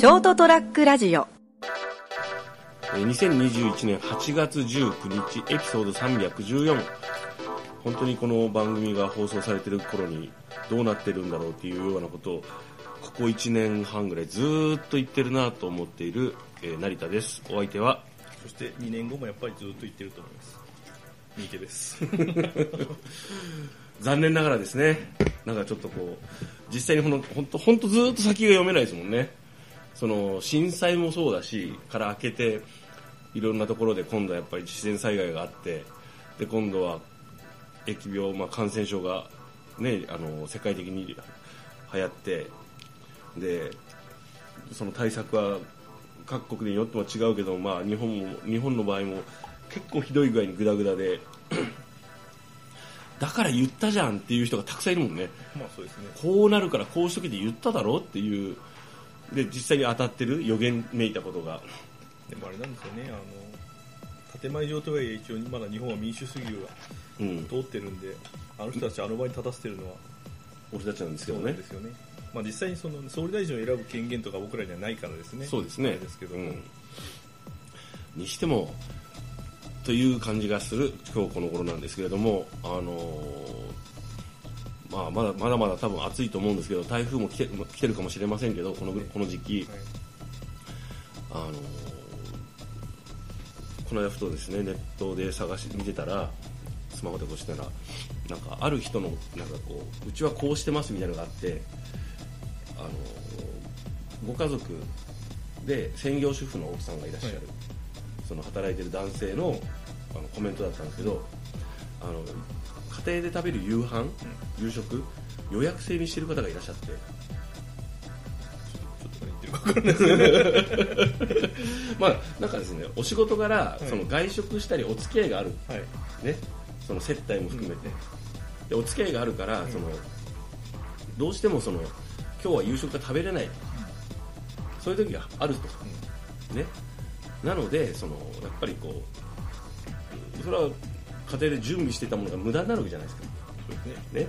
ショートトラックラジオ2021年8月19日エピソード314本当にこの番組が放送されてる頃にどうなってるんだろうっていうようなことをここ1年半ぐらいずーっと言ってるなと思っている、えー成田ですお相手はそして2年後もやっぱりずっと言ってると思います。三池です。残念ながらですねなんかちょっとこう実際にほんとほんとほんとずーっと先が読めないですもんねその震災もそうだしから明けていろんなところで今度はやっぱり自然災害があってで今度は疫病、まあ、感染症が、ね、あの世界的に流行ってでその対策は各国によっても違うけど、まあ、日本も日本の場合も結構ひどい具合にグダグダで だから言ったじゃんっていう人がたくさんいるもんねまあそうですね。こうなるからこうしとけて言っただろっていうで実際に当たってる予言めいたことが。でもあれなんですよね、あの、建前上とはいえ一応まだ日本は民主主義がうん。通ってるんで、あの人たちあの場に立たせてるのは俺たちなんですけそどねですよね。まあ実際にその総理大臣を選ぶ権限とか僕らにはないからですね。そうですね。ですけども、うん。にしてもという感じがする今日この頃なんですけれども、あのーまあ、まだまだまだ多分暑いと思うんですけど台風も来て来てるかもしれませんけどこのこの時期、はい。あのーこの間ふとですねネットで探し見てたらスマホでこうしたらなんかある人のなんかこううちはこうしてますみたいなのがあってあのーご家族で専業主婦の奥さんがいらっしゃる、はい。その働いてる男性のあのコメントだったんですけどあの家庭で食べる夕飯、夕食予約制にしてる方がいらっしゃって。ちょっと何言ってるか分からない。ですけど、まあなんかですねお仕事柄、い。その外食したりお付き合いがある。はい。ね。その接待も含めて、でお付き合いがあるから、そのどうしてもその今日は夕食が食べれない、そういう時があると、ね。なのでそのやっぱりこうそれは家庭で準備していたものが無駄になるわけじゃないですか。ね。ね。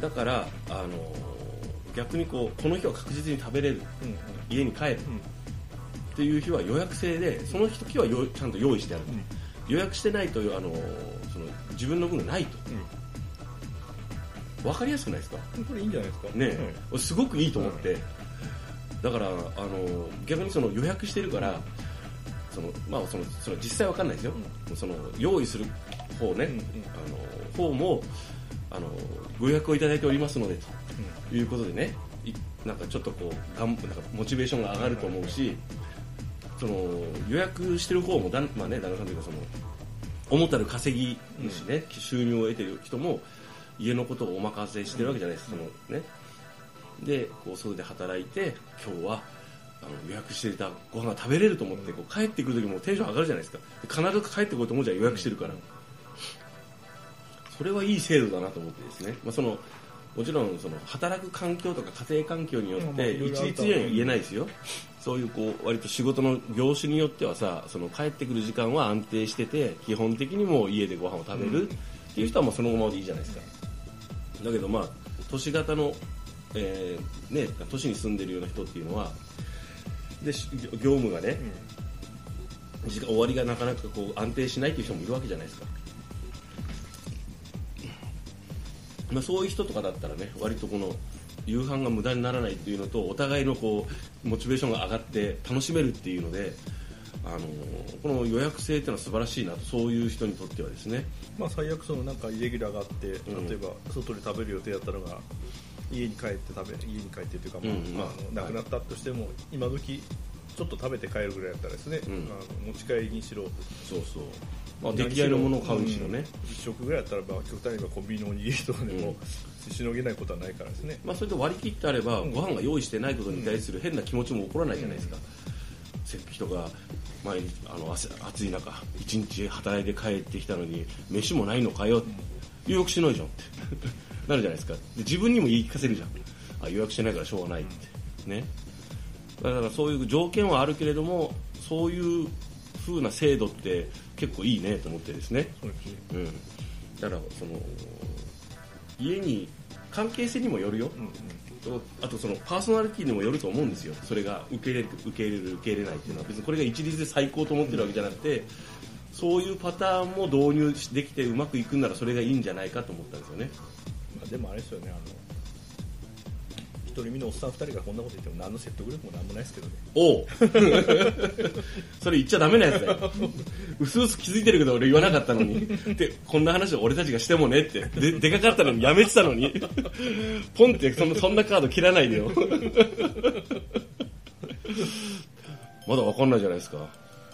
だからあの逆にこうこの日は確実に食べれる。うんうん。家に帰る。うん。っていう日は予約制でその日はよちゃんと用意してある、予約してないとあのその自分の分がないと。分かりやすくないですか？うん。これいいんじゃないですか？ね、すごくいいと思って、だからあの逆にその予約してるからその、まあ、そのその実際わかんないですよ、その用意する方ね、うんうん。あの方もあのご予約をいただいておりますのでということでねいなんかちょっとこうがんなんかモチベーションが上がると思うし、その予約してる方もだん、まあね、旦那さんというかその思ったる稼ぎ主ね、収入を得てる人も家のことをお任せしてるわけじゃないです、そのね。でこう外で働いて今日はあの予約していたご飯が食べれると思ってこう帰ってくる時もテンション上がるじゃないですか。で必ず帰ってこようと思うじゃん予約してるから、それはいい制度だなと思ってですね、まあ、そのもちろんその働く環境とか家庭環境によって一律には言えないですよ。そういうこう割と仕事の業種によってはさその帰ってくる時間は安定してて基本的にもう家でご飯を食べるっていう人はもうそのままでいいじゃないですか。だけどまあ都市型の、えーね、都市に住んでるような人っていうのはでし業務がね、時間終わりがなかなかこう安定しないっていう人もいるわけじゃないですか、まあ、そういう人とかだったらね割とこの夕飯が無駄にならないっていうのとお互いのこうモチベーションが上がって楽しめるっていうので、あのこの予約制っていうのは素晴らしいなとそういう人にとってはですね。まあ最悪そのなんかイレギュラーがあって、ん。例えば外で食べる予定だったのが家に帰って食べ家に帰ってというか、まあうん。まああ。のなくなったとしても今時ちょっと食べて帰るぐらいだったらですね、うん。あの持ち帰りにしろそうそう、まあ、出来合いのものを買うにしろね、うん一食ぐらいだったら、まあ、極端に言えばコンビニのおにぎりとかでも、しのげないことはないからですね。まあ、それで割り切ってあれば、うん。ご飯が用意してないことに対する変な気持ちも起こらないじゃないですか、せ人が毎日あの汗暑い中一日働いて帰ってきたのに飯もないのかよ、予約してないじゃんって。なるじゃないですか。で自分にも言い聞かせるじゃん。あ予約してないからしょうがないって。ね。だからそういう条件はあるけれどもそういう風な制度って結構いいねと思ってですね。そうですね。うん、だからその家に関係性にもよるよ、うんうん。あとそのパーソナリティにもよると思うんですよ。それが受け入れる受け入れる受け入れないっていうのは別にこれが一律で最高と思ってるわけじゃなくてそういうパターンも導入できてうまくいくんならそれがいいんじゃないかと思ったんですよね。まあ、でもあれですよねあの一人身のおっさん二人がこんなこと言っても何の説得力もなんもないですけどね。おう。それ言っちゃダメなやつだよ。うすうす気づいてるけど俺言わなかったのに。でこんな話を俺たちがしてもねって。ででかかったのにやめてたのに。ポンってそんなそんなカード切らないでよ。まだわかんないじゃないですか。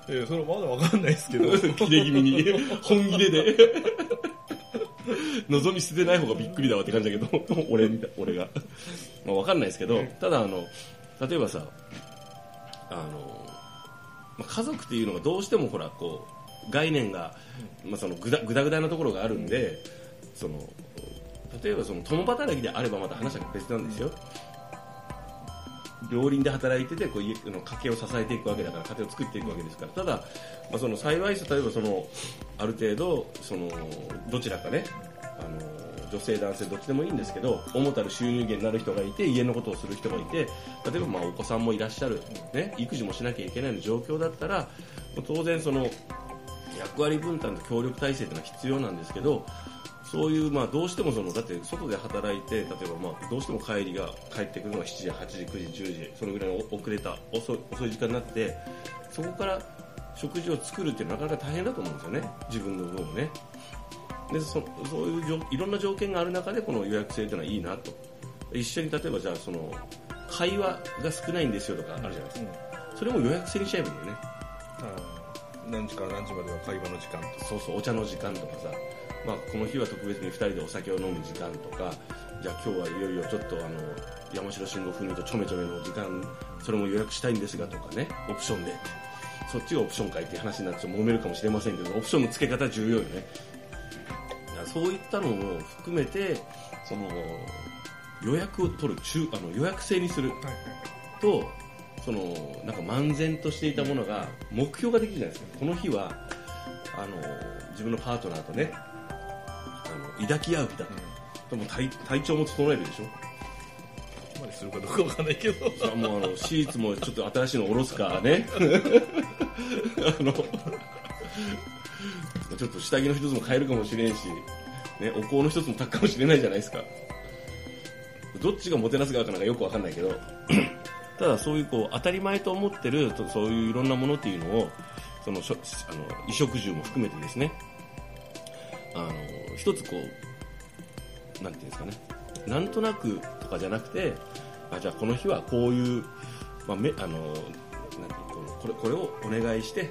ええそれまだわかんないですけど。切れ気味に。本気でで。望み捨ててない方がびっくりだわって感じだけど。俺俺が、まあ、わかんないですけどただあの例えばさあの、まあ、家族っていうのがどうしてもほらこう概念が、まあ、そのぐだぐだぐだなところがあるんでその例えばその共働きであればまた話は別なんですよ。両輪で働いててこう家の家計を支えていくわけだから家庭を作っていくわけですから。ただ、まあ、その幸い例えばそのある程度そのどちらかねあの女性男性どっちでもいいんですけど主たる収入源になる人がいて家のことをする人がいて例えばまあお子さんもいらっしゃる、ね、育児もしなきゃいけない状況だったら当然その役割分担と協力体制というのは必要なんですけどそういう、まあ、どうしてもその、だって外で働いて、例えば、まあ、どうしても帰りが、帰ってくるのが7時、8時、9時、10時、そのぐらいの遅れた、遅い、遅い時間になって、そこから食事を作るっていうのはなかなか大変だと思うんですよね。自分の分をね。で、そそういういろんな条件がある中で、この予約制っていうのはいいなと。一緒に、例えばじゃあ、その、会話が少ないんですよとかあるじゃないですか。それも予約制にしちゃえばいいよね。あー何時から何時までは会話の時間とそうそうお茶の時間とかさ、まあ、この日は特別に2人でお酒を飲む時間とか。じゃあ今日はいよいよちょっとあの山城慎吾風味とちょめちょめの時間。それも予約したいんですがとかね。オプションで。そっちがオプションかいっていう話になって揉めるかもしれませんけどオプションの付け方重要よねそういったのも含めてその予約を取る中あの予約制にするとそのなんか漫然としていたものが目標ができるじゃないですか。この日はあの自分のパートナーとねあの抱き合う日だ。と、でも体体調も整えるでしょ。までするかどうかわかんないけど。さあもうあの シーツもちょっと新しいの下ろすかね。あのちょっと下着の一つも買えるかもしれんし、ね、お香の一つも炊くかもしれないじゃないですか。どっちがもてなす側かなんかよくわかんないけど。ただそういうこう当たり前と思ってるとそういういろんなものっていうのをそのしょあの衣食住も含めてですね。あの一つこうなんていうんですかね。なんとなくとかじゃなくてあじゃあこの日はこういう、まあ、めあのなんていうのこれこれをお願いして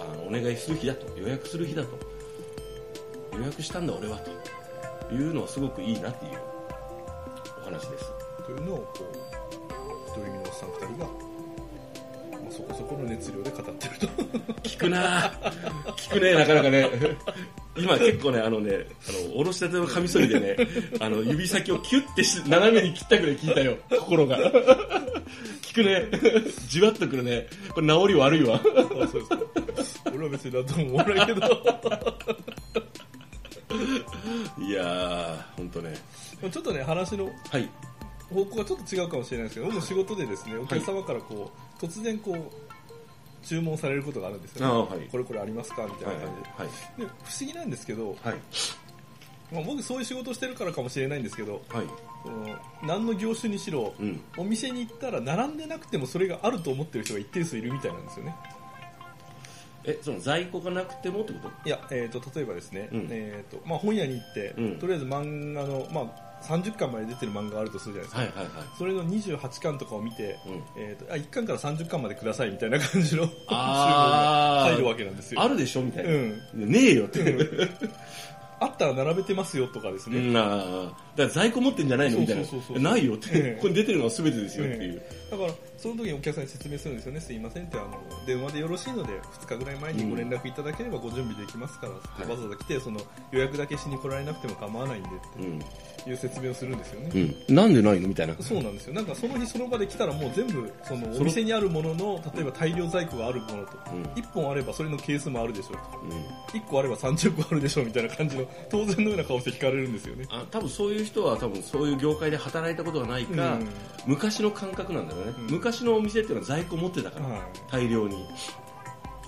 あのお願いする日だと予約する日だと。予約したんだ俺はと。いうのはすごくいいなっていうお話です。というのをこう一人身のおっさん二人が、まあ、そこそこの熱量で語ってると。聞くな。ぁ聞くねなかなかね。今結構ねあのねあのおろしたてのカミソリでねあの指先をキュッてし斜めに切ったぐらい聞いたよ。心が。聞くね。じわっとくるね。これ治り悪いわ。あそうですか。俺は別にだと思わないけどいやー本当ね。ちょっとね話のはい。方向がちょっと違うかもしれないですけど僕も仕事でですねお客様からこう、突然こう注文されることがあるんですよ、ねあーはい。これこれありますか？みたいはいな感じで,、はい。で不思議なんですけど、はい。まあ、僕そういう仕事してるからかもしれないんですけどはい。その何の業種にしろ、うん。お店に行ったら並んでなくてもそれがあると思ってる人が一定数いるみたいなんですよねえその在庫がなくてもってこと？いや、えー、と例えばですね、うん。えーとまあ、本屋に行って、うん。とりあえず漫画の、まあ、30巻まで出てる漫画があるとするじゃないですか、はいはいはい。それの28巻とかを見て、うん。えー、とあ1巻から30巻までくださいみたいな感じの注文が入るわけなんですよ。あるでしょみたいな、うん。ねえよって、あったら並べてますよとかですね、だから在庫持ってんじゃないのみたいな。ないよって、ええ。これ出てるのは全てですよっていう、だからその時にお客さんに説明するんですよね。すいませんってあの電話でよろしいので2日ぐらい前にご連絡いただければご準備できますからって、はいわざわざ来てその予約だけしに来られなくても構わないんでっうん。ていう説明をするんですよね、うん、なんでないの？みたいな。そうなんですよ。なんかその日その場で来たらもう全部そのお店にあるものの例えば大量在庫があるものと、うん。1本あればそれのケースもあるでしょう。とうん。1個あれば30個あるでしょうみたいな感じの当然のような顔して聞かれるんですよね。あ多分そういう人は多分そういう業界で働いたことがないか、うん。昔の感覚なんだろうね、うん昔のお店っていうのは在庫持ってたから、はい。大量に。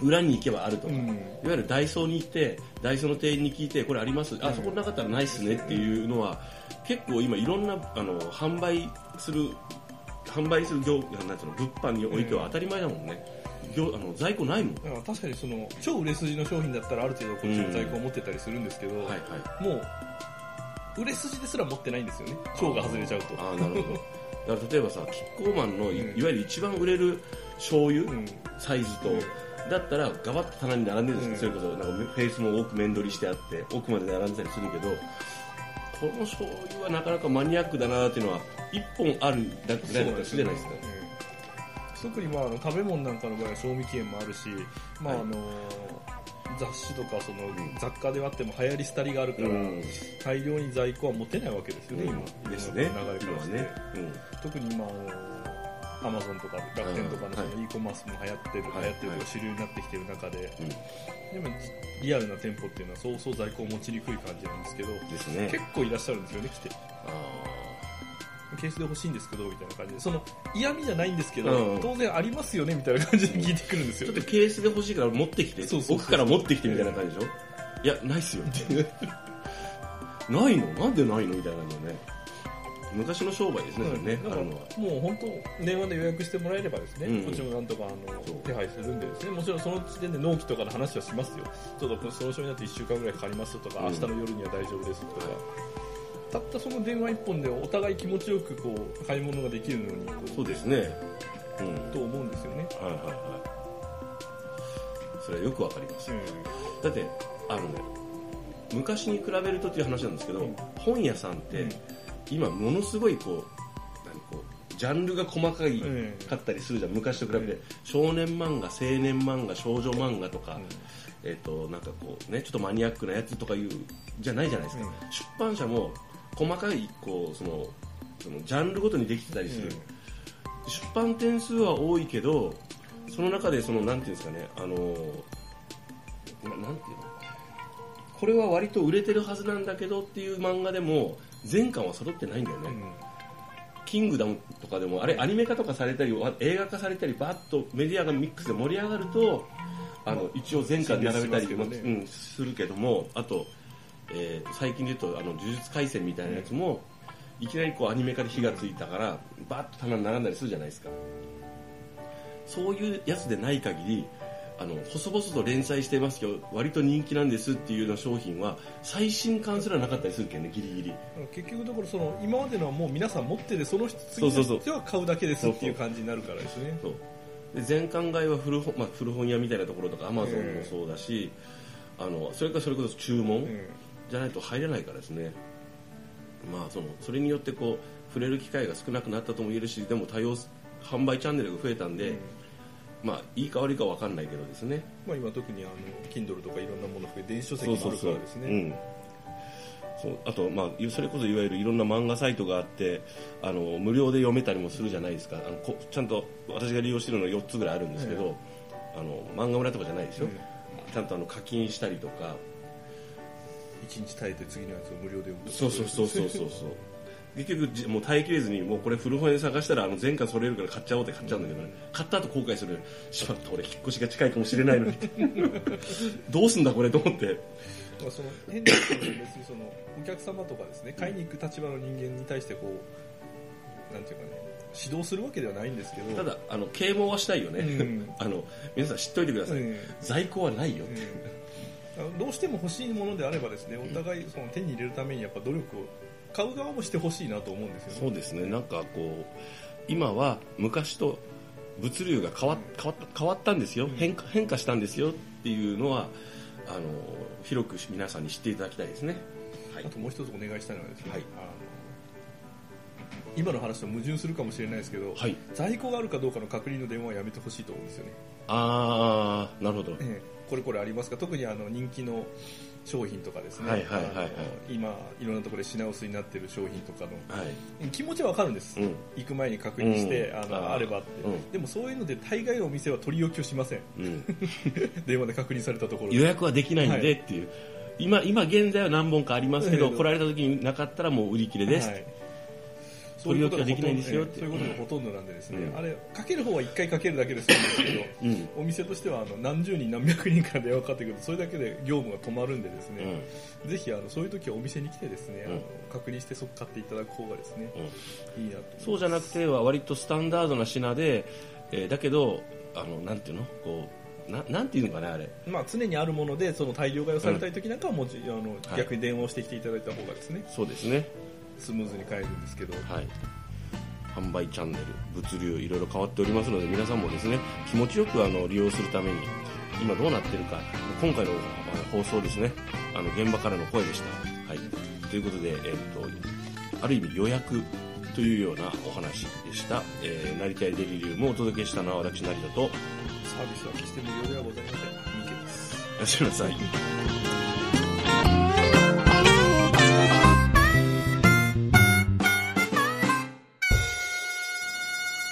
裏に行けばあるとか、うん。いわゆるダイソーに行ってダイソーの店員に聞いてこれあります、あうん。そこなかったらないっすねっていうのは結構今いろんなあの販売する販売する業なんつうの物販においては当たり前だもんね、業あの在庫ないもん。確かにその超売れ筋の商品だったらある程度こっちの在庫を持ってたりするんですけど、はいはい。もう売れ筋ですら持ってないんですよね。超が外れちゃうと。ああなるほど だから例えばさキッコーマンのい,、わゆる一番売れる醤油、うん。サイズと、うん。だったらガバッと棚に並んでるんですよ、うん。それこそなんかフェイスも多く面取りしてあって奥まで並んでたりするけどこの醤油はなかなかマニアックだなっていうのは一本あるだけぐらいだったらしれないですか？うん。特にまあ食べ物なんかの場合は賞味期限もあるし、まあはい。あの雑誌とかそのん。雑貨であっても流行り廃りがあるから、うん。大量に在庫は持てないわけですよね、今。ですね。流れからして、ね、特に今あのアマゾンとか楽天とかのそうん。の e コマースも流行ってる、はい。流行ってるとか主流になってきてる中で、うん。でもリアルな店舗っていうのはそうそう在庫を持ちにくい感じなんですけど、うん、ですね。結構いらっしゃるんですよね来て。あケースで欲しいんですけどみたいな感じで。その嫌味じゃないんですけど、うん。当然ありますよねみたいな感じで聞いてくるんですよ。ーちょっとケースで欲しいから持ってきて。そうそうそう奥から持ってきてみたいな感じでしょ？いやないっすよ。っ てないの？なんでないの？みたいな感じでね。昔の商売ですね、それね。だからのはもう本当電話で予約してもらえればですね、うん。こっちもなんとかあそう。の手配するんでですね。もちろんその時点で納期とかの話はしますよ。ちょっとその商になって1週間ぐらいかかりますとか、うん。明日の夜には大丈夫ですとか、たったその電話一本でお互い気持ちよくこう買い物ができるのにそうですね。うん。と思うんですよね、はいはいはい。それはよくわかります。だってあのね昔に比べるとっていう話なんですけど、うん。本屋さんって、うん。今ものすごいこう何こうジャンルが細かい、うん。かったりするじゃん。昔と比べて、うん。少年漫画青年漫画少女漫画とか、うん。えっ、となんかこうねちょっとマニアックなやつとかいうじゃないじゃないですか、うん。出版社も細かいこうそのそのジャンルごとにできてたりする、出版点数は多いけどその中でそのなんていうんですかねあのななんていうの？これは割と売れてるはずなんだけどっていう漫画でも全巻は揃ってないんだよね、うん。キングダムとかでもあれアニメ化とかされたりわ映画化されたりバッとメディアがミックスで盛り上がるとあの一応全巻並べたり進出しますけどね。うん、するけどもあと、えー最近で言うとあの呪術廻戦みたいなやつも、いきなりこうアニメ化で火がついたからバッと棚に並んだりするじゃないですか。そういうやつでない限りあの細々と連載してますけど割と人気なんですっていうような商品は最新刊すらなかったりするけんねギリギリ。結局だからその今までのはもう皆さん持っててその人次の人は買うだけですっていう感じになるからですね。そう。で全巻買いは古本,、まあ、古本屋みたいなところとかアマゾンもそうだし、あのそれからそれこそ注文。うんじゃないと入れないからですね、まあ、そのそれによってこう触れる機会が少なくなったとも言えるしでも多様販売チャンネルが増えたんで、うん。まあ、いいか悪いか分かんないけどですね。まあ、今特にあの Kindle とかいろんなもの含め電子書籍もあるからですね。うん。そうあと、まあ、それこそいわゆるいろんな漫画サイトがあってあの無料で読めたりもするじゃないですか。あのこちゃんと私が利用してるの4つぐらいあるんですけど、あの漫画村とかじゃないでしょ、うんちゃんとあの課金したりとか一日耐えて次のやつを無料で読むとそうそうそうそうそうそう。結局じもう耐えきれずにもうこれ古本屋で探したらあの前回それるから買っちゃおうって買っちゃうんだけど、ね。買った後後悔するしまった俺引っ越しが近いかもしれないのに。どうすんだこれと思って。だからその変な話別にそのお客様とかですね買いに行く立場の人間に対してこうなんていうかね指導するわけではないんですけど。ただあの啓蒙はしたいよね、うん。あの皆さん知っといてください、うん。在庫はないよって、あのどうしても欲しいものであればですねお互いその手に入れるためにやっぱ努力を買う側もしてほしいなと思うんですよね。そうですね。なんかこう今は昔と物流が変わ変わった変わったんですよ、うん。変化変化したんですよ。っていうのはあの広く皆さんに知っていただきたいですね。はい。あともう一つお願いしたいのはですね、はい。あの今の話と矛盾するかもしれないですけど、はい。在庫があるかどうかの確認の電話はやめてほしいと思うんですよね、ああなるほど、ええ。これこれありますか？特にあの人気の商品とかですね、はいはいはい今いろんなところで品薄になってる商品とかの。はい。気持ちはわかるんです、うん。行く前に確認して、うん。あー。あればって、うん。でもそういうので大概のお店は取り置きをしません。うん、電話で確認されたところで。予約はできないんでっていう、今今現在は何本かありますけど、ええ。来られた時になかったらもう売り切れです、はい取り置きはできないんですよってそういうことがほとんどなんでですね、うん。あれかける方は1回かけるだけでするんですけどうん。お店としてはあの何十人何百人から電話かかってくるとそれだけで業務が止まるんでですね、ぜひあのそういう時はお店に来てですね、あのうん確認して即買っていただく方がですね、うん。いいなとそうじゃなくては割とスタンダードな品で、えーだけどあのなんていうの？こうななんていうのかねあれ。まあ、常にあるものでその大量買いをされたい時なんかはもう、あのはい。逆に電話をしてきていただいた方がですね。そうですねスムーズに買えるんですけど、はい。販売チャンネル物流いろいろ変わっておりますので皆さんもですね気持ちよくあの利用するために今どうなってるか今回の放送ですねあの現場からの声でした、はい、ということで、えっとある意味予約というようなお話でした、えー、成田デリリウムをお届けしたのは私成田と。サービスは決して無料ではございません。三池ですいらっしゃいませ